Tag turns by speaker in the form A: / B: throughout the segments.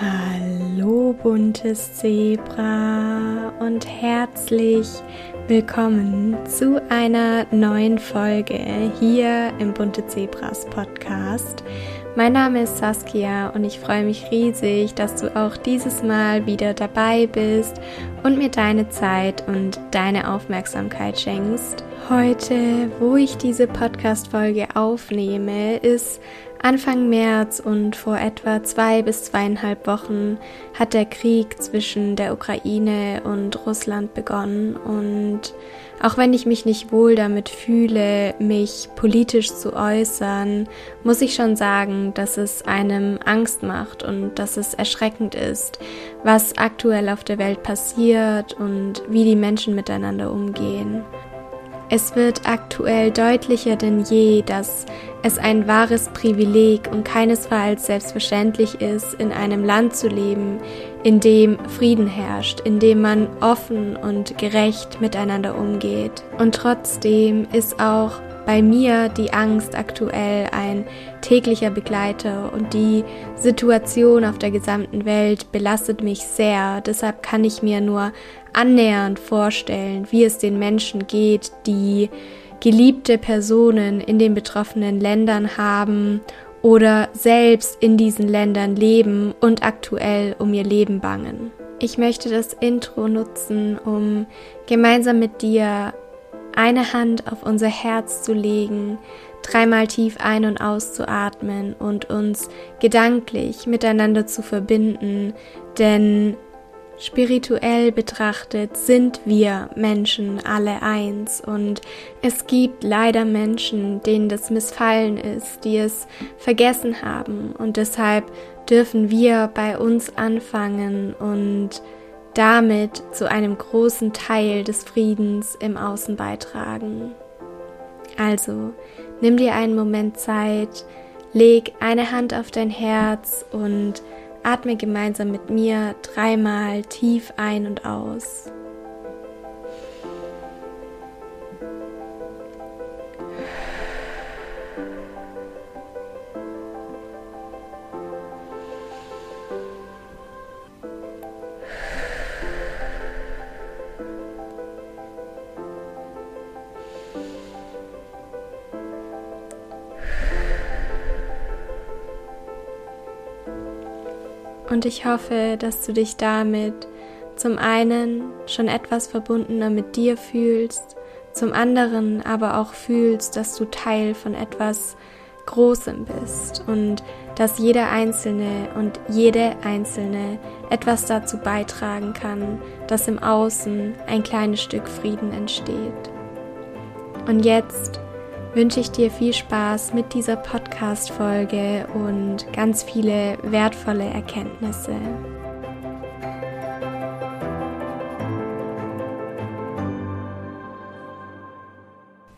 A: Hallo buntes Zebra und herzlich willkommen zu einer neuen Folge hier im Bunte Zebras Podcast. Mein Name ist Saskia und ich freue mich riesig, dass du auch dieses Mal wieder dabei bist und mir deine Zeit und deine Aufmerksamkeit schenkst. Heute, wo ich diese Podcast-Folge aufnehme, ist Anfang März und vor etwa zwei bis zweieinhalb Wochen hat der Krieg zwischen der Ukraine und Russland begonnen und auch wenn ich mich nicht wohl damit fühle, mich politisch zu äußern, muss ich schon sagen, dass es einem Angst macht und dass es erschreckend ist, was aktuell auf der Welt passiert und wie die Menschen miteinander umgehen. Es wird aktuell deutlicher denn je, dass es ein wahres Privileg und keinesfalls selbstverständlich ist, in einem Land zu leben, in dem Frieden herrscht, in dem man offen und gerecht miteinander umgeht. Und trotzdem ist auch bei mir die Angst aktuell ein täglicher Begleiter und die Situation auf der gesamten Welt belastet mich sehr. Deshalb kann ich mir nur annähernd vorstellen, wie es den Menschen geht, die geliebte Personen in den betroffenen Ländern haben oder selbst in diesen Ländern leben und aktuell um ihr Leben bangen. Ich möchte das Intro nutzen, um gemeinsam mit dir eine Hand auf unser Herz zu legen, dreimal tief ein- und auszuatmen und uns gedanklich miteinander zu verbinden, denn Spirituell betrachtet sind wir Menschen alle eins und es gibt leider Menschen, denen das missfallen ist, die es vergessen haben und deshalb dürfen wir bei uns anfangen und damit zu einem großen Teil des Friedens im Außen beitragen. Also nimm dir einen Moment Zeit, leg eine Hand auf dein Herz und Atme gemeinsam mit mir dreimal tief ein und aus. Und ich hoffe, dass du dich damit zum einen schon etwas verbundener mit dir fühlst, zum anderen aber auch fühlst, dass du Teil von etwas Großem bist und dass jeder Einzelne und jede Einzelne etwas dazu beitragen kann, dass im Außen ein kleines Stück Frieden entsteht. Und jetzt wünsche ich dir viel Spaß mit dieser Podcast-Folge und ganz viele wertvolle Erkenntnisse.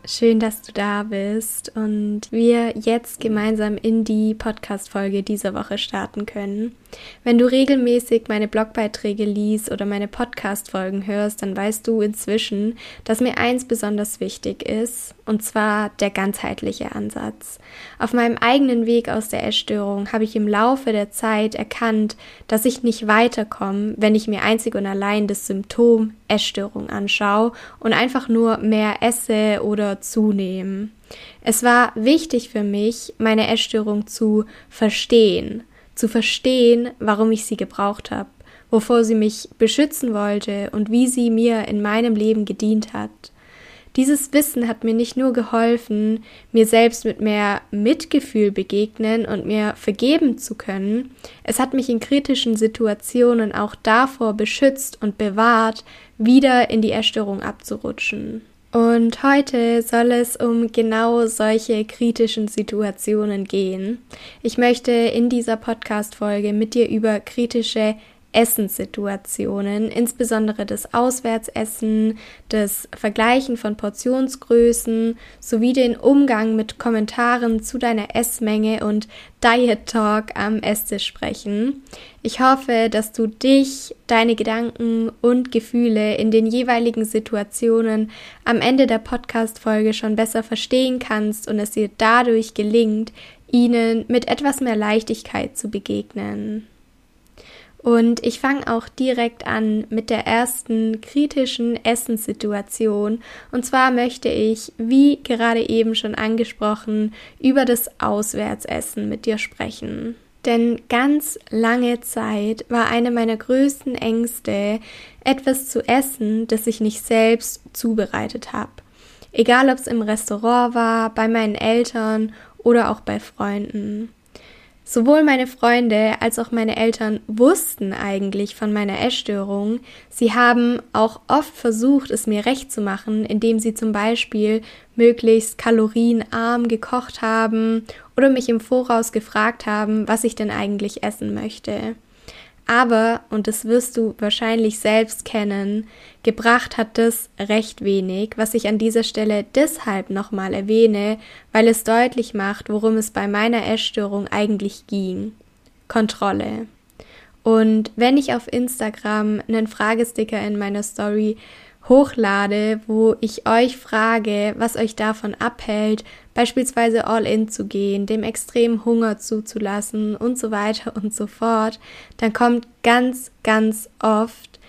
A: Schön, dass du da bist und wir jetzt gemeinsam in die Podcast-Folge dieser Woche starten können. Wenn du regelmäßig meine Blogbeiträge liest oder meine Podcast-Folgen hörst, dann weißt du inzwischen, dass mir eins besonders wichtig ist, und zwar der ganzheitliche Ansatz. Auf meinem eigenen Weg aus der Essstörung habe ich im Laufe der Zeit erkannt, dass ich nicht weiterkomme, wenn ich mir einzig und allein das Symptom Essstörung anschaue und einfach nur mehr esse oder zunehme. Es war wichtig für mich, meine Essstörung zu verstehen, zu verstehen, warum ich sie gebraucht habe, wovor sie mich beschützen wollte und wie sie mir in meinem Leben gedient hat. Dieses Wissen hat mir nicht nur geholfen, mir selbst mit mehr Mitgefühl begegnen und mir vergeben zu können, es hat mich in kritischen Situationen auch davor beschützt und bewahrt, wieder in die Erstörung abzurutschen. Und heute soll es um genau solche kritischen Situationen gehen. Ich möchte in dieser Podcast-Folge mit dir über kritische Essenssituationen, insbesondere das Auswärtsessen, das Vergleichen von Portionsgrößen sowie den Umgang mit Kommentaren zu deiner Essmenge und Diet Talk am Esstisch sprechen. Ich hoffe, dass du dich, deine Gedanken und Gefühle in den jeweiligen Situationen am Ende der Podcast-Folge schon besser verstehen kannst und es dir dadurch gelingt, ihnen mit etwas mehr Leichtigkeit zu begegnen. Und ich fange auch direkt an mit der ersten kritischen Essenssituation. Und zwar möchte ich, wie gerade eben schon angesprochen, über das Auswärtsessen mit dir sprechen. Denn ganz lange Zeit war eine meiner größten Ängste, etwas zu essen, das ich nicht selbst zubereitet habe. Egal ob es im Restaurant war, bei meinen Eltern oder auch bei Freunden. Sowohl meine Freunde als auch meine Eltern wussten eigentlich von meiner Essstörung. Sie haben auch oft versucht, es mir recht zu machen, indem sie zum Beispiel möglichst kalorienarm gekocht haben oder mich im Voraus gefragt haben, was ich denn eigentlich essen möchte. Aber, und das wirst du wahrscheinlich selbst kennen, gebracht hat das recht wenig, was ich an dieser Stelle deshalb nochmal erwähne, weil es deutlich macht, worum es bei meiner Essstörung eigentlich ging. Kontrolle. Und wenn ich auf Instagram einen Fragesticker in meiner Story hochlade, wo ich euch frage, was euch davon abhält, beispielsweise all in zu gehen, dem extremen Hunger zuzulassen und so weiter und so fort, dann kommt ganz, ganz oft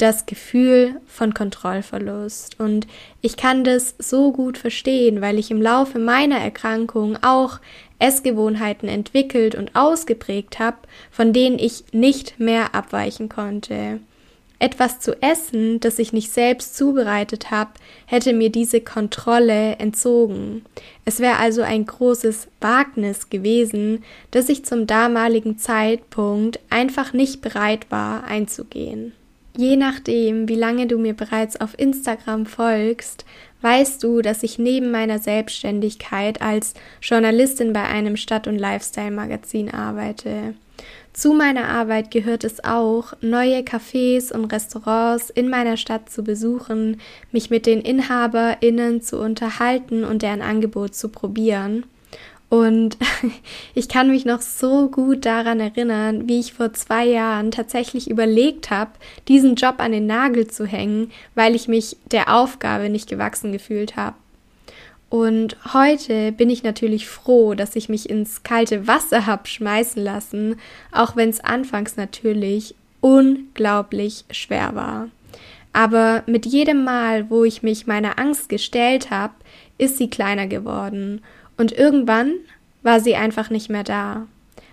A: das Gefühl von Kontrollverlust. Und ich kann das so gut verstehen, weil ich im Laufe meiner Erkrankung auch Essgewohnheiten entwickelt und ausgeprägt habe, von denen ich nicht mehr abweichen konnte. Etwas zu essen, das ich nicht selbst zubereitet habe, hätte mir diese Kontrolle entzogen. Es wäre also ein großes Wagnis gewesen, das ich zum damaligen Zeitpunkt einfach nicht bereit war einzugehen. Je nachdem, wie lange du mir bereits auf Instagram folgst, weißt du, dass ich neben meiner Selbstständigkeit als Journalistin bei einem Stadt- und Lifestyle-Magazin arbeite. Zu meiner Arbeit gehört es auch, neue Cafés und Restaurants in meiner Stadt zu besuchen, mich mit den InhaberInnen zu unterhalten und deren Angebot zu probieren. Und ich kann mich noch so gut daran erinnern, wie ich vor zwei Jahren tatsächlich überlegt habe, diesen Job an den Nagel zu hängen, weil ich mich der Aufgabe nicht gewachsen gefühlt habe. Und heute bin ich natürlich froh, dass ich mich ins kalte Wasser hab schmeißen lassen, auch wenn es anfangs natürlich unglaublich schwer war. Aber mit jedem Mal, wo ich mich meiner Angst gestellt habe, ist sie kleiner geworden und irgendwann war sie einfach nicht mehr da.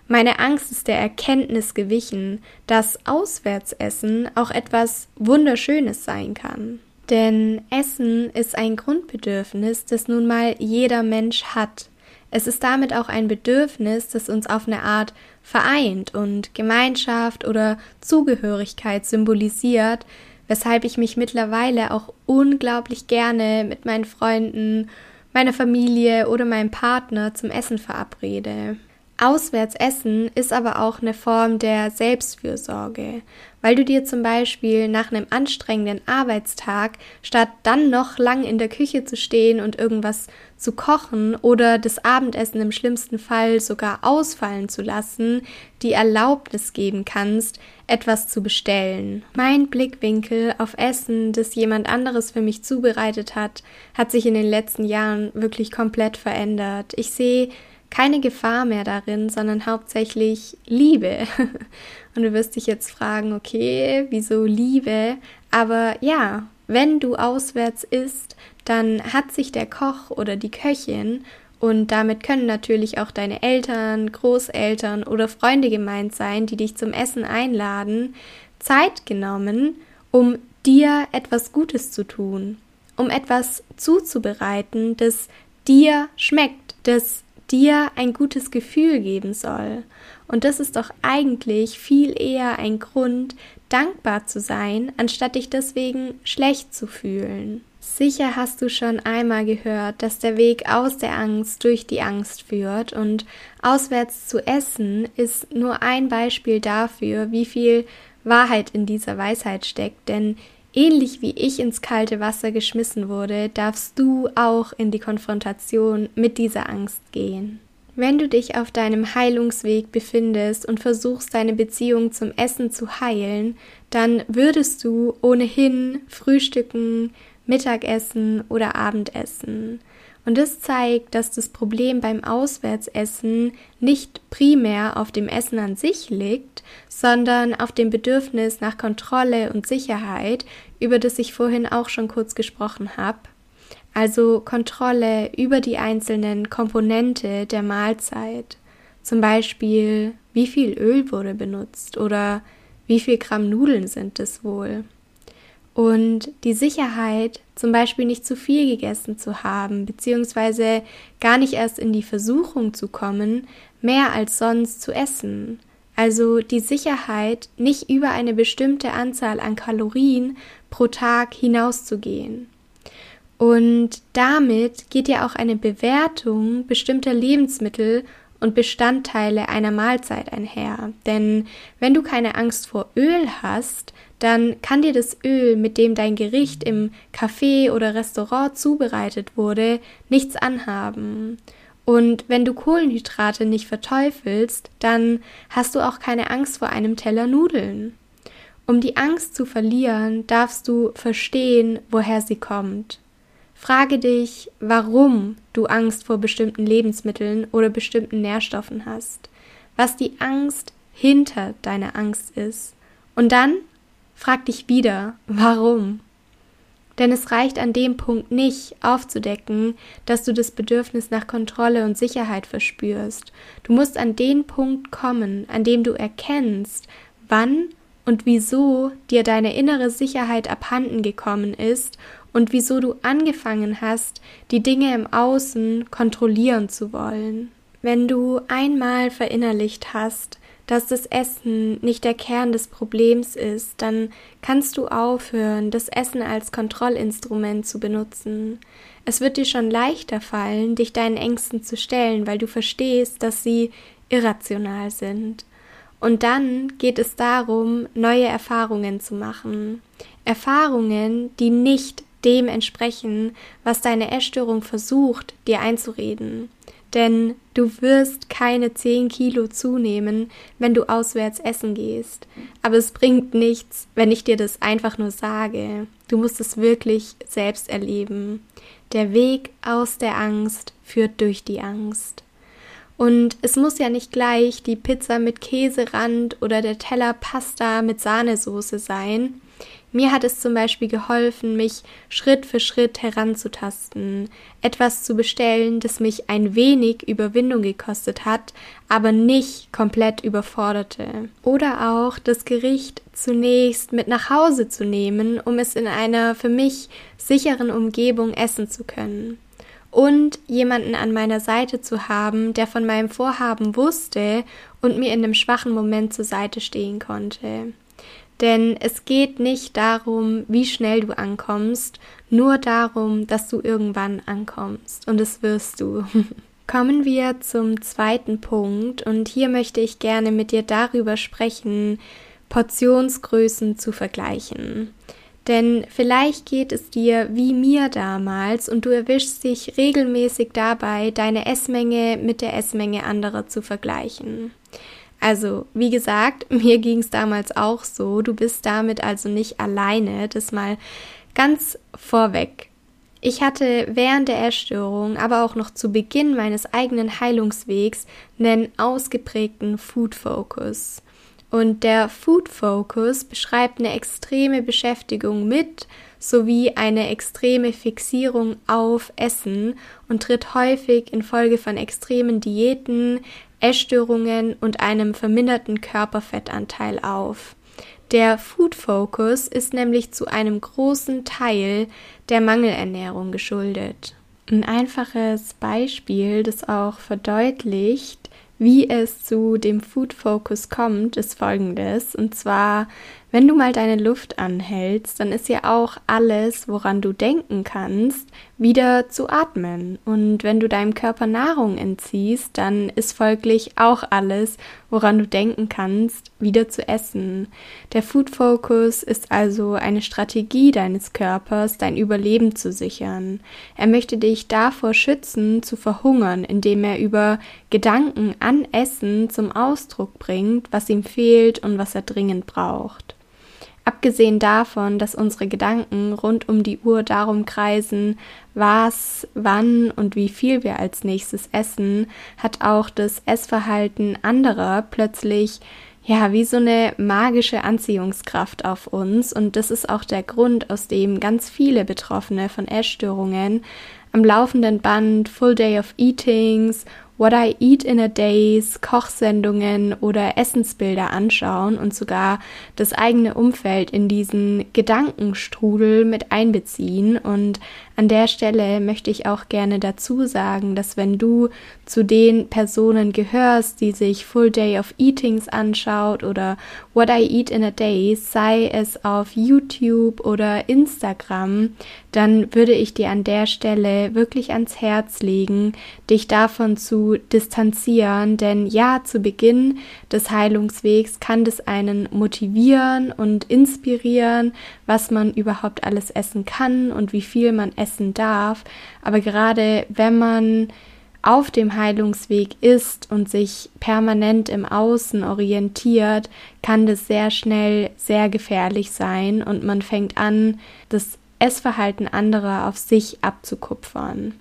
A: Meine Angst ist der Erkenntnis gewichen, dass Auswärtsessen auch etwas Wunderschönes sein kann. Denn Essen ist ein Grundbedürfnis, das nun mal jeder Mensch hat. Es ist damit auch ein Bedürfnis, das uns auf eine Art vereint und Gemeinschaft oder Zugehörigkeit symbolisiert, weshalb ich mich mittlerweile auch unglaublich gerne mit meinen Freunden, meiner Familie oder meinem Partner zum Essen verabrede. Auswärts essen ist aber auch eine Form der Selbstfürsorge, weil du dir zum Beispiel nach einem anstrengenden Arbeitstag, statt dann noch lang in der Küche zu stehen und irgendwas zu kochen oder das Abendessen im schlimmsten Fall sogar ausfallen zu lassen, die Erlaubnis geben kannst, etwas zu bestellen. Mein Blickwinkel auf Essen, das jemand anderes für mich zubereitet hat, hat sich in den letzten Jahren wirklich komplett verändert. Ich sehe keine Gefahr mehr darin, sondern hauptsächlich Liebe. Und du wirst dich jetzt fragen, okay, wieso Liebe? Aber ja, wenn du auswärts isst, dann hat sich der Koch oder die Köchin und damit können natürlich auch deine Eltern, Großeltern oder Freunde gemeint sein, die dich zum Essen einladen, Zeit genommen, um dir etwas Gutes zu tun, um etwas zuzubereiten, das dir schmeckt, das dir ein gutes Gefühl geben soll. Und das ist doch eigentlich viel eher ein Grund, dankbar zu sein, anstatt dich deswegen schlecht zu fühlen. Sicher hast du schon einmal gehört, dass der Weg aus der Angst durch die Angst führt und auswärts zu essen ist nur ein Beispiel dafür, wie viel Wahrheit in dieser Weisheit steckt, denn Ähnlich wie ich ins kalte Wasser geschmissen wurde, darfst du auch in die Konfrontation mit dieser Angst gehen. Wenn du dich auf deinem Heilungsweg befindest und versuchst, deine Beziehung zum Essen zu heilen, dann würdest du ohnehin frühstücken, Mittagessen oder Abendessen. Und das zeigt, dass das Problem beim Auswärtsessen nicht primär auf dem Essen an sich liegt, sondern auf dem Bedürfnis nach Kontrolle und Sicherheit, über das ich vorhin auch schon kurz gesprochen habe. Also Kontrolle über die einzelnen Komponente der Mahlzeit. Zum Beispiel, wie viel Öl wurde benutzt oder wie viel Gramm Nudeln sind es wohl. Und die Sicherheit, zum Beispiel nicht zu viel gegessen zu haben, beziehungsweise gar nicht erst in die Versuchung zu kommen, mehr als sonst zu essen. Also die Sicherheit, nicht über eine bestimmte Anzahl an Kalorien pro Tag hinauszugehen. Und damit geht ja auch eine Bewertung bestimmter Lebensmittel und Bestandteile einer Mahlzeit einher. Denn wenn du keine Angst vor Öl hast, dann kann dir das Öl, mit dem dein Gericht im Café oder Restaurant zubereitet wurde, nichts anhaben. Und wenn du Kohlenhydrate nicht verteufelst, dann hast du auch keine Angst vor einem Teller Nudeln. Um die Angst zu verlieren, darfst du verstehen, woher sie kommt. Frage dich, warum du Angst vor bestimmten Lebensmitteln oder bestimmten Nährstoffen hast, was die Angst hinter deiner Angst ist. Und dann Frag dich wieder, warum? Denn es reicht an dem Punkt nicht aufzudecken, dass du das Bedürfnis nach Kontrolle und Sicherheit verspürst. Du musst an den Punkt kommen, an dem du erkennst, wann und wieso dir deine innere Sicherheit abhanden gekommen ist und wieso du angefangen hast, die Dinge im Außen kontrollieren zu wollen. Wenn du einmal verinnerlicht hast, dass das Essen nicht der Kern des Problems ist, dann kannst du aufhören, das Essen als Kontrollinstrument zu benutzen. Es wird dir schon leichter fallen, dich deinen Ängsten zu stellen, weil du verstehst, dass sie irrational sind. Und dann geht es darum, neue Erfahrungen zu machen. Erfahrungen, die nicht dem entsprechen, was deine Essstörung versucht, dir einzureden denn du wirst keine 10 Kilo zunehmen, wenn du auswärts essen gehst. Aber es bringt nichts, wenn ich dir das einfach nur sage. Du musst es wirklich selbst erleben. Der Weg aus der Angst führt durch die Angst. Und es muss ja nicht gleich die Pizza mit Käserand oder der Teller Pasta mit Sahnesoße sein. Mir hat es zum Beispiel geholfen, mich Schritt für Schritt heranzutasten, etwas zu bestellen, das mich ein wenig Überwindung gekostet hat, aber nicht komplett überforderte. Oder auch das Gericht zunächst mit nach Hause zu nehmen, um es in einer für mich sicheren Umgebung essen zu können. Und jemanden an meiner Seite zu haben, der von meinem Vorhaben wusste und mir in dem schwachen Moment zur Seite stehen konnte. Denn es geht nicht darum, wie schnell du ankommst, nur darum, dass du irgendwann ankommst. Und das wirst du. Kommen wir zum zweiten Punkt. Und hier möchte ich gerne mit dir darüber sprechen, Portionsgrößen zu vergleichen. Denn vielleicht geht es dir wie mir damals und du erwischst dich regelmäßig dabei, deine Essmenge mit der Essmenge anderer zu vergleichen. Also, wie gesagt, mir ging es damals auch so. Du bist damit also nicht alleine. Das mal ganz vorweg. Ich hatte während der Essstörung, aber auch noch zu Beginn meines eigenen Heilungswegs einen ausgeprägten Food Focus. Und der Food Focus beschreibt eine extreme Beschäftigung mit sowie eine extreme Fixierung auf Essen und tritt häufig infolge von extremen Diäten, Essstörungen und einem verminderten Körperfettanteil auf. Der Food Focus ist nämlich zu einem großen Teil der Mangelernährung geschuldet. Ein einfaches Beispiel, das auch verdeutlicht, wie es zu dem Food Focus kommt, ist folgendes. Und zwar wenn du mal deine Luft anhältst, dann ist ja auch alles, woran du denken kannst, wieder zu atmen. Und wenn du deinem Körper Nahrung entziehst, dann ist folglich auch alles, woran du denken kannst, wieder zu essen. Der Food Focus ist also eine Strategie deines Körpers, dein Überleben zu sichern. Er möchte dich davor schützen, zu verhungern, indem er über Gedanken an Essen zum Ausdruck bringt, was ihm fehlt und was er dringend braucht. Abgesehen davon, dass unsere Gedanken rund um die Uhr darum kreisen, was, wann und wie viel wir als nächstes essen, hat auch das Essverhalten anderer plötzlich ja, wie so eine magische Anziehungskraft auf uns. Und das ist auch der Grund, aus dem ganz viele Betroffene von Essstörungen am laufenden Band Full Day of Eatings What I Eat in a Days, Kochsendungen oder Essensbilder anschauen und sogar das eigene Umfeld in diesen Gedankenstrudel mit einbeziehen. Und an der Stelle möchte ich auch gerne dazu sagen, dass wenn du zu den Personen gehörst, die sich Full Day of Eatings anschaut oder What I Eat in a Day, sei es auf YouTube oder Instagram, dann würde ich dir an der Stelle wirklich ans Herz legen, dich davon zu distanzieren, denn ja, zu Beginn des Heilungswegs kann das einen motivieren und inspirieren, was man überhaupt alles essen kann und wie viel man essen darf. Aber gerade wenn man auf dem Heilungsweg ist und sich permanent im Außen orientiert, kann das sehr schnell sehr gefährlich sein und man fängt an, das Essverhalten anderer auf sich abzukupfern.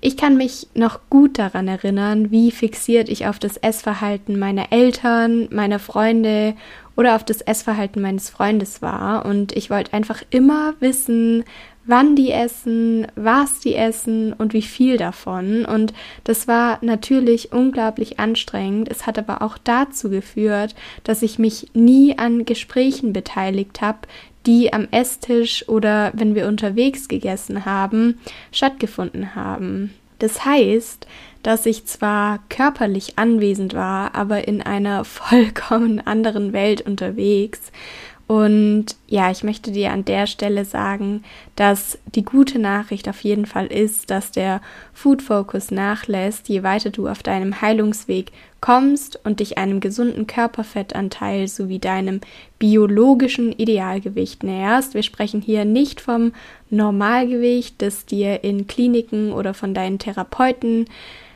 A: Ich kann mich noch gut daran erinnern, wie fixiert ich auf das Essverhalten meiner Eltern, meiner Freunde oder auf das Essverhalten meines Freundes war. Und ich wollte einfach immer wissen, wann die essen, was die essen und wie viel davon. Und das war natürlich unglaublich anstrengend. Es hat aber auch dazu geführt, dass ich mich nie an Gesprächen beteiligt habe, die am Esstisch oder wenn wir unterwegs gegessen haben, stattgefunden haben. Das heißt, dass ich zwar körperlich anwesend war, aber in einer vollkommen anderen Welt unterwegs und ja, ich möchte dir an der Stelle sagen, dass die gute Nachricht auf jeden Fall ist, dass der Food Focus nachlässt, je weiter du auf deinem Heilungsweg kommst und dich einem gesunden Körperfettanteil sowie deinem biologischen Idealgewicht näherst. Wir sprechen hier nicht vom Normalgewicht, das dir in Kliniken oder von deinen Therapeuten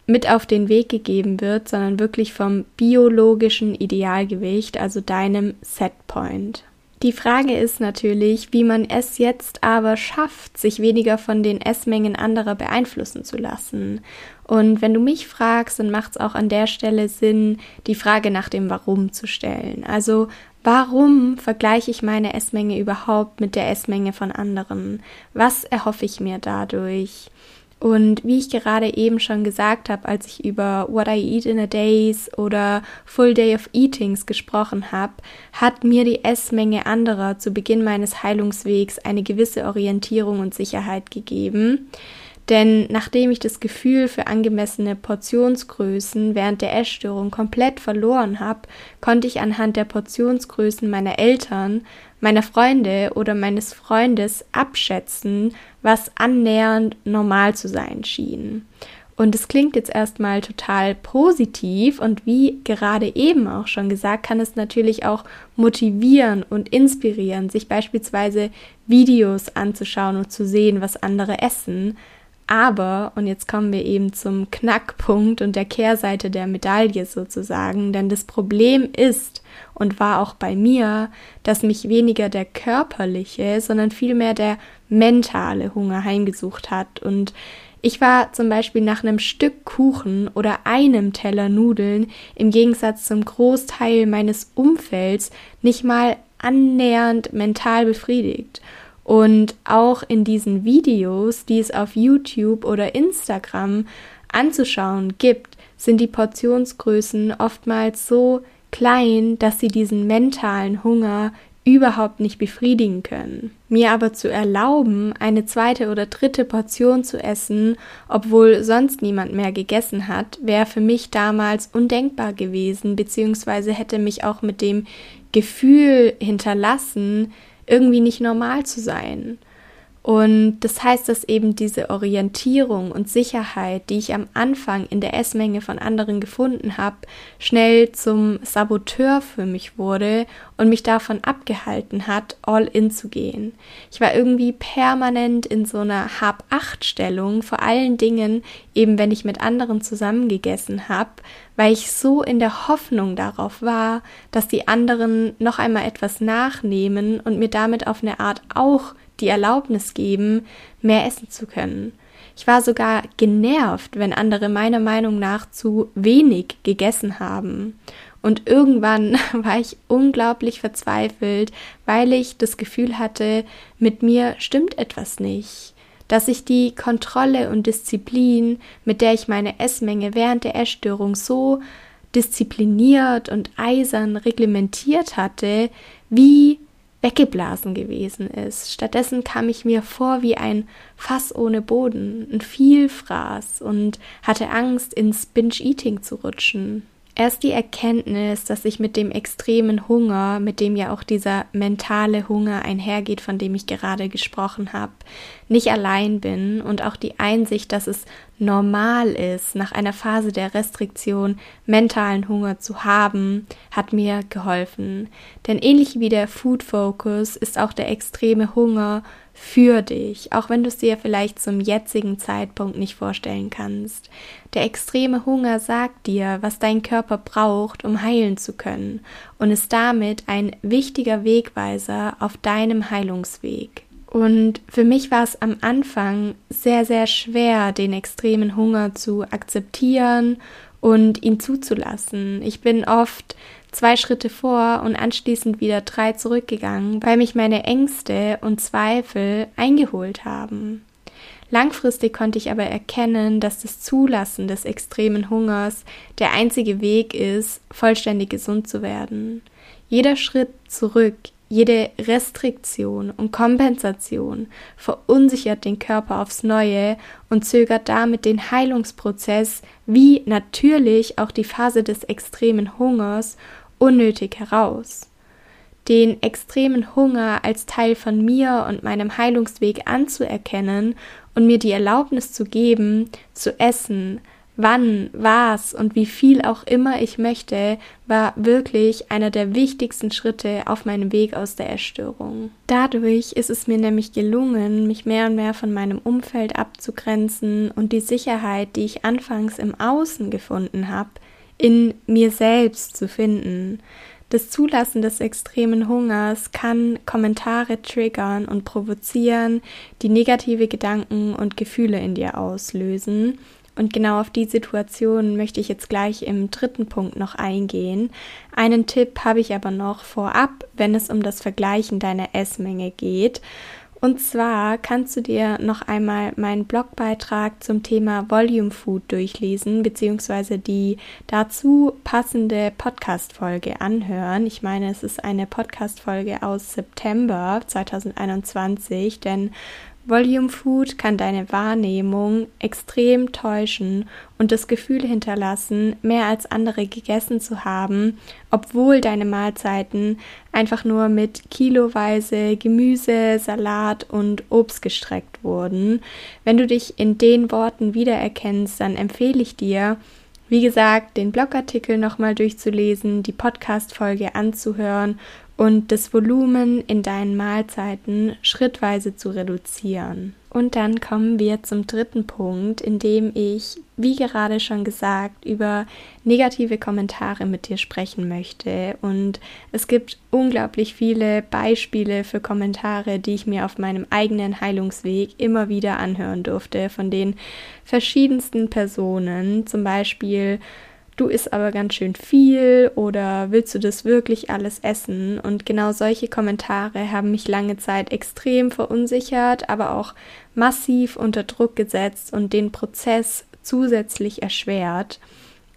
A: mit auf den Weg gegeben wird, sondern wirklich vom biologischen Idealgewicht, also deinem Setpoint. Die Frage ist natürlich, wie man es jetzt aber schafft, sich weniger von den Essmengen anderer beeinflussen zu lassen. Und wenn du mich fragst, dann macht es auch an der Stelle Sinn, die Frage nach dem Warum zu stellen. Also Warum vergleiche ich meine Essmenge überhaupt mit der Essmenge von anderen? Was erhoffe ich mir dadurch? Und wie ich gerade eben schon gesagt habe, als ich über What I Eat in a Days oder Full Day of Eatings gesprochen habe, hat mir die Essmenge anderer zu Beginn meines Heilungswegs eine gewisse Orientierung und Sicherheit gegeben. Denn nachdem ich das Gefühl für angemessene Portionsgrößen während der Essstörung komplett verloren habe, konnte ich anhand der Portionsgrößen meiner Eltern, meiner Freunde oder meines Freundes abschätzen, was annähernd normal zu sein schien. Und es klingt jetzt erstmal total positiv und wie gerade eben auch schon gesagt, kann es natürlich auch motivieren und inspirieren, sich beispielsweise Videos anzuschauen und zu sehen, was andere essen, aber, und jetzt kommen wir eben zum Knackpunkt und der Kehrseite der Medaille sozusagen, denn das Problem ist und war auch bei mir, dass mich weniger der körperliche, sondern vielmehr der mentale Hunger heimgesucht hat. Und ich war zum Beispiel nach einem Stück Kuchen oder einem Teller Nudeln im Gegensatz zum Großteil meines Umfelds nicht mal annähernd mental befriedigt. Und auch in diesen Videos, die es auf YouTube oder Instagram anzuschauen gibt, sind die Portionsgrößen oftmals so klein, dass sie diesen mentalen Hunger überhaupt nicht befriedigen können. Mir aber zu erlauben, eine zweite oder dritte Portion zu essen, obwohl sonst niemand mehr gegessen hat, wäre für mich damals undenkbar gewesen, beziehungsweise hätte mich auch mit dem Gefühl hinterlassen, irgendwie nicht normal zu sein. Und das heißt, dass eben diese Orientierung und Sicherheit, die ich am Anfang in der Essmenge von anderen gefunden habe, schnell zum Saboteur für mich wurde und mich davon abgehalten hat, all in zu gehen. Ich war irgendwie permanent in so einer Hab-Acht-Stellung, vor allen Dingen eben, wenn ich mit anderen zusammengegessen habe, weil ich so in der Hoffnung darauf war, dass die anderen noch einmal etwas nachnehmen und mir damit auf eine Art auch die Erlaubnis geben, mehr essen zu können. Ich war sogar genervt, wenn andere meiner Meinung nach zu wenig gegessen haben. Und irgendwann war ich unglaublich verzweifelt, weil ich das Gefühl hatte, mit mir stimmt etwas nicht. Dass ich die Kontrolle und Disziplin, mit der ich meine Essmenge während der Essstörung so diszipliniert und eisern reglementiert hatte, wie weggeblasen gewesen ist. Stattdessen kam ich mir vor wie ein Fass ohne Boden, ein Vielfraß und hatte Angst, ins Binge-Eating zu rutschen. Erst die Erkenntnis, dass ich mit dem extremen Hunger, mit dem ja auch dieser mentale Hunger einhergeht, von dem ich gerade gesprochen habe, nicht allein bin und auch die Einsicht, dass es normal ist, nach einer Phase der Restriktion mentalen Hunger zu haben, hat mir geholfen. Denn ähnlich wie der Food Focus ist auch der extreme Hunger für dich, auch wenn du es dir vielleicht zum jetzigen Zeitpunkt nicht vorstellen kannst. Der extreme Hunger sagt dir, was dein Körper braucht, um heilen zu können und ist damit ein wichtiger Wegweiser auf deinem Heilungsweg. Und für mich war es am Anfang sehr, sehr schwer, den extremen Hunger zu akzeptieren und ihn zuzulassen. Ich bin oft zwei Schritte vor und anschließend wieder drei zurückgegangen, weil mich meine Ängste und Zweifel eingeholt haben. Langfristig konnte ich aber erkennen, dass das Zulassen des extremen Hungers der einzige Weg ist, vollständig gesund zu werden. Jeder Schritt zurück, jede Restriktion und Kompensation verunsichert den Körper aufs Neue und zögert damit den Heilungsprozess wie natürlich auch die Phase des extremen Hungers unnötig heraus. Den extremen Hunger als Teil von mir und meinem Heilungsweg anzuerkennen und mir die Erlaubnis zu geben, zu essen, wann, was und wie viel auch immer ich möchte, war wirklich einer der wichtigsten Schritte auf meinem Weg aus der Essstörung. Dadurch ist es mir nämlich gelungen, mich mehr und mehr von meinem Umfeld abzugrenzen und die Sicherheit, die ich anfangs im Außen gefunden habe, in mir selbst zu finden. Das Zulassen des extremen Hungers kann Kommentare triggern und provozieren, die negative Gedanken und Gefühle in dir auslösen. Und genau auf die Situation möchte ich jetzt gleich im dritten Punkt noch eingehen. Einen Tipp habe ich aber noch vorab, wenn es um das Vergleichen deiner Essmenge geht. Und zwar kannst du dir noch einmal meinen Blogbeitrag zum Thema Volume Food durchlesen, beziehungsweise die dazu passende Podcast-Folge anhören. Ich meine, es ist eine Podcast-Folge aus September 2021, denn Volume Food kann deine Wahrnehmung extrem täuschen und das Gefühl hinterlassen, mehr als andere gegessen zu haben, obwohl deine Mahlzeiten einfach nur mit kiloweise Gemüse, Salat und Obst gestreckt wurden. Wenn du dich in den Worten wiedererkennst, dann empfehle ich dir, wie gesagt, den Blogartikel nochmal durchzulesen, die Podcast-Folge anzuhören und das Volumen in deinen Mahlzeiten schrittweise zu reduzieren. Und dann kommen wir zum dritten Punkt, in dem ich, wie gerade schon gesagt, über negative Kommentare mit dir sprechen möchte. Und es gibt unglaublich viele Beispiele für Kommentare, die ich mir auf meinem eigenen Heilungsweg immer wieder anhören durfte, von den verschiedensten Personen. Zum Beispiel du isst aber ganz schön viel oder willst du das wirklich alles essen? Und genau solche Kommentare haben mich lange Zeit extrem verunsichert, aber auch massiv unter Druck gesetzt und den Prozess zusätzlich erschwert.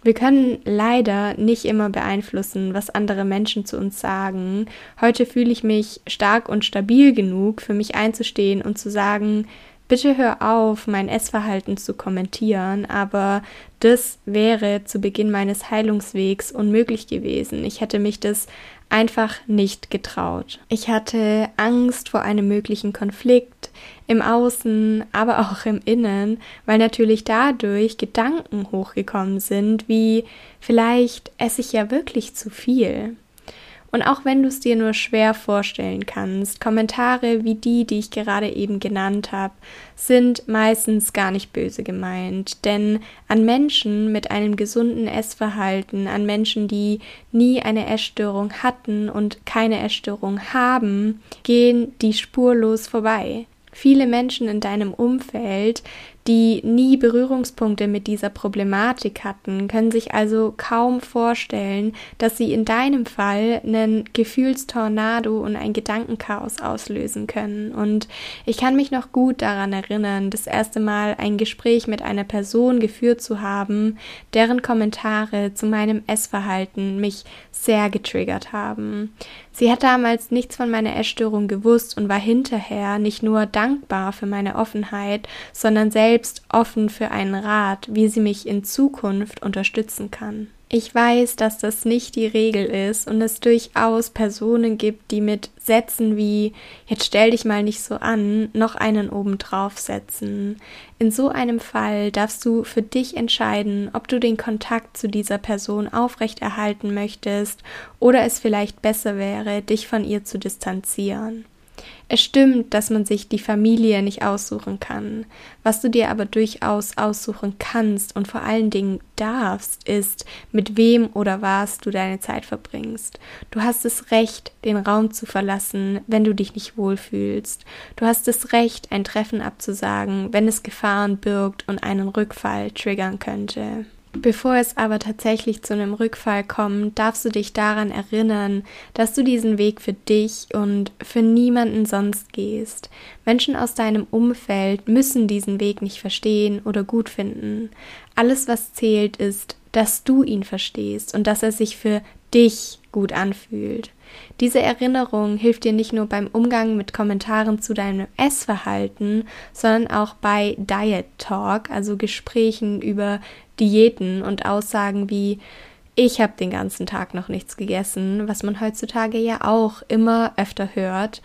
A: Wir können leider nicht immer beeinflussen, was andere Menschen zu uns sagen. Heute fühle ich mich stark und stabil genug, für mich einzustehen und zu sagen, Bitte hör auf, mein Essverhalten zu kommentieren, aber das wäre zu Beginn meines Heilungswegs unmöglich gewesen. Ich hätte mich das einfach nicht getraut. Ich hatte Angst vor einem möglichen Konflikt, im Außen, aber auch im Innen, weil natürlich dadurch Gedanken hochgekommen sind, wie vielleicht esse ich ja wirklich zu viel. Und auch wenn du es dir nur schwer vorstellen kannst, Kommentare wie die, die ich gerade eben genannt habe, sind meistens gar nicht böse gemeint. Denn an Menschen mit einem gesunden Essverhalten, an Menschen, die nie eine Essstörung hatten und keine Essstörung haben, gehen die spurlos vorbei. Viele Menschen in deinem Umfeld, die nie Berührungspunkte mit dieser Problematik hatten, können sich also kaum vorstellen, dass sie in deinem Fall einen Gefühlstornado und ein Gedankenchaos auslösen können. Und ich kann mich noch gut daran erinnern, das erste Mal ein Gespräch mit einer Person geführt zu haben, deren Kommentare zu meinem Essverhalten mich sehr getriggert haben. Sie hat damals nichts von meiner Essstörung gewusst und war hinterher nicht nur dankbar für meine Offenheit, sondern selbst offen für einen Rat, wie sie mich in Zukunft unterstützen kann. Ich weiß, dass das nicht die Regel ist und es durchaus Personen gibt, die mit Sätzen wie jetzt stell dich mal nicht so an, noch einen obendrauf setzen. In so einem Fall darfst du für dich entscheiden, ob du den Kontakt zu dieser Person aufrechterhalten möchtest oder es vielleicht besser wäre, dich von ihr zu distanzieren. Es stimmt, dass man sich die Familie nicht aussuchen kann. Was du dir aber durchaus aussuchen kannst und vor allen Dingen darfst, ist, mit wem oder was du deine Zeit verbringst. Du hast das Recht, den Raum zu verlassen, wenn du dich nicht wohlfühlst. Du hast das Recht, ein Treffen abzusagen, wenn es Gefahren birgt und einen Rückfall triggern könnte. Bevor es aber tatsächlich zu einem Rückfall kommt, darfst du dich daran erinnern, dass du diesen Weg für dich und für niemanden sonst gehst. Menschen aus deinem Umfeld müssen diesen Weg nicht verstehen oder gut finden. Alles, was zählt, ist, dass du ihn verstehst und dass er sich für dich gut anfühlt. Diese Erinnerung hilft dir nicht nur beim Umgang mit Kommentaren zu deinem Essverhalten, sondern auch bei Diet Talk, also Gesprächen über Diäten und Aussagen wie ich habe den ganzen Tag noch nichts gegessen, was man heutzutage ja auch immer öfter hört.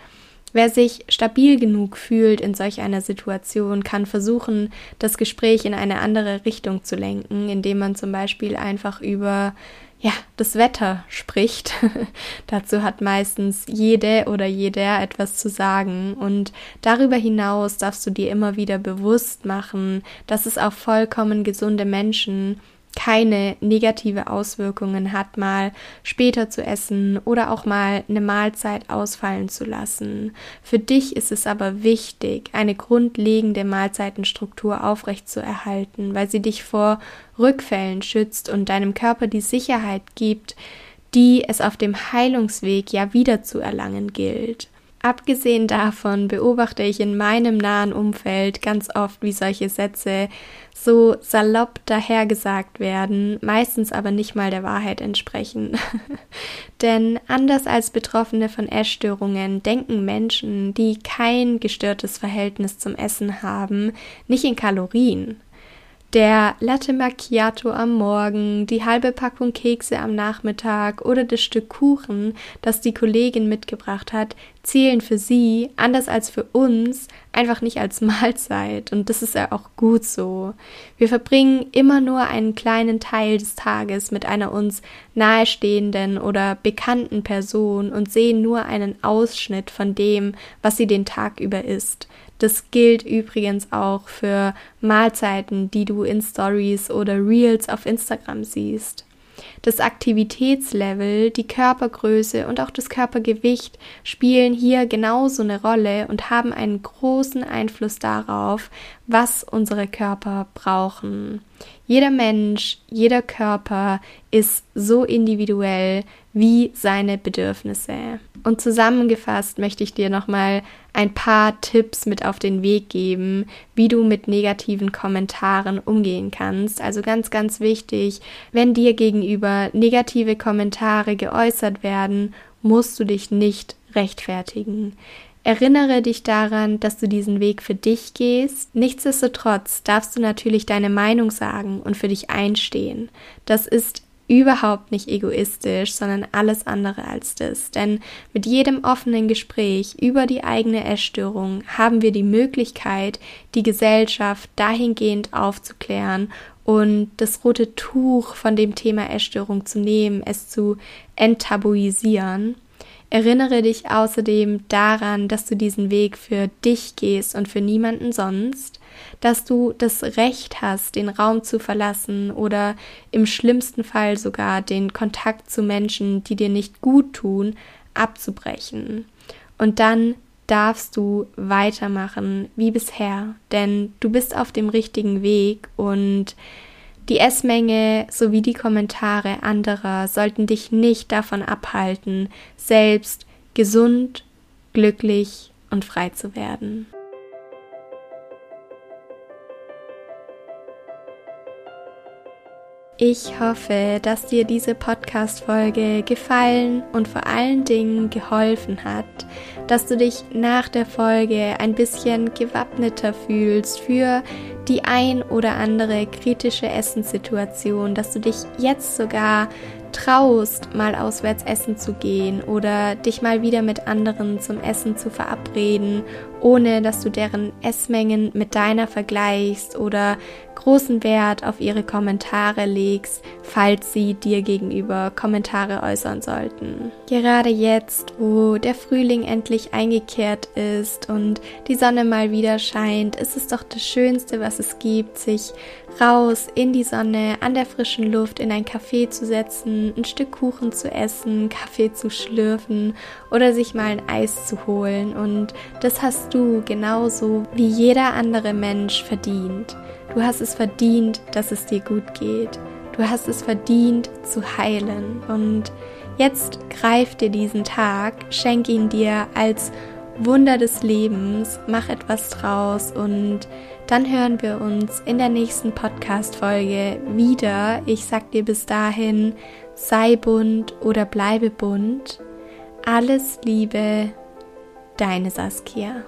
A: Wer sich stabil genug fühlt in solch einer Situation, kann versuchen, das Gespräch in eine andere Richtung zu lenken, indem man zum Beispiel einfach über ja, das Wetter spricht. Dazu hat meistens jede oder jeder etwas zu sagen. Und darüber hinaus darfst du dir immer wieder bewusst machen, dass es auch vollkommen gesunde Menschen keine negative Auswirkungen hat, mal später zu essen oder auch mal eine Mahlzeit ausfallen zu lassen. Für dich ist es aber wichtig, eine grundlegende Mahlzeitenstruktur aufrechtzuerhalten, weil sie dich vor Rückfällen schützt und deinem Körper die Sicherheit gibt, die es auf dem Heilungsweg ja wieder zu erlangen gilt. Abgesehen davon beobachte ich in meinem nahen Umfeld ganz oft, wie solche Sätze so salopp dahergesagt werden, meistens aber nicht mal der Wahrheit entsprechen. Denn anders als Betroffene von Essstörungen denken Menschen, die kein gestörtes Verhältnis zum Essen haben, nicht in Kalorien, der Latte Macchiato am Morgen, die halbe Packung Kekse am Nachmittag oder das Stück Kuchen, das die Kollegin mitgebracht hat, zählen für sie, anders als für uns, einfach nicht als Mahlzeit. Und das ist ja auch gut so. Wir verbringen immer nur einen kleinen Teil des Tages mit einer uns nahestehenden oder bekannten Person und sehen nur einen Ausschnitt von dem, was sie den Tag über isst. Das gilt übrigens auch für Mahlzeiten, die du in Stories oder Reels auf Instagram siehst. Das Aktivitätslevel, die Körpergröße und auch das Körpergewicht spielen hier genauso eine Rolle und haben einen großen Einfluss darauf, was unsere Körper brauchen. Jeder Mensch, jeder Körper ist so individuell wie seine Bedürfnisse. Und zusammengefasst möchte ich dir nochmal ein paar Tipps mit auf den Weg geben, wie du mit negativen Kommentaren umgehen kannst. Also ganz, ganz wichtig, wenn dir gegenüber negative Kommentare geäußert werden, musst du dich nicht rechtfertigen. Erinnere dich daran, dass du diesen Weg für dich gehst. Nichtsdestotrotz darfst du natürlich deine Meinung sagen und für dich einstehen. Das ist überhaupt nicht egoistisch, sondern alles andere als das. Denn mit jedem offenen Gespräch über die eigene Essstörung haben wir die Möglichkeit, die Gesellschaft dahingehend aufzuklären und das rote Tuch von dem Thema Essstörung zu nehmen, es zu enttabuisieren. Erinnere dich außerdem daran, dass du diesen Weg für dich gehst und für niemanden sonst, dass du das Recht hast, den Raum zu verlassen oder im schlimmsten Fall sogar den Kontakt zu Menschen, die dir nicht gut tun, abzubrechen. Und dann darfst du weitermachen wie bisher, denn du bist auf dem richtigen Weg und die Essmenge sowie die Kommentare anderer sollten dich nicht davon abhalten, selbst gesund, glücklich und frei zu werden. Ich hoffe, dass dir diese Podcast-Folge gefallen und vor allen Dingen geholfen hat, dass du dich nach der Folge ein bisschen gewappneter fühlst für die ein oder andere kritische Essenssituation, dass du dich jetzt sogar traust, mal auswärts essen zu gehen oder dich mal wieder mit anderen zum Essen zu verabreden, ohne dass du deren Essmengen mit deiner vergleichst oder großen Wert auf ihre Kommentare legst, falls sie dir gegenüber Kommentare äußern sollten. Gerade jetzt, wo der Frühling endlich eingekehrt ist und die Sonne mal wieder scheint, ist es doch das Schönste, was es gibt, sich raus in die Sonne, an der frischen Luft, in ein Café zu setzen, ein Stück Kuchen zu essen, Kaffee zu schlürfen oder sich mal ein Eis zu holen. Und das hast du genauso wie jeder andere Mensch verdient. Du hast es verdient, dass es dir gut geht. Du hast es verdient zu heilen. Und jetzt greif dir diesen Tag, schenk ihn dir als Wunder des Lebens, mach etwas draus und dann hören wir uns in der nächsten Podcast-Folge wieder. Ich sag dir bis dahin, sei bunt oder bleibe bunt. Alles Liebe, deine Saskia.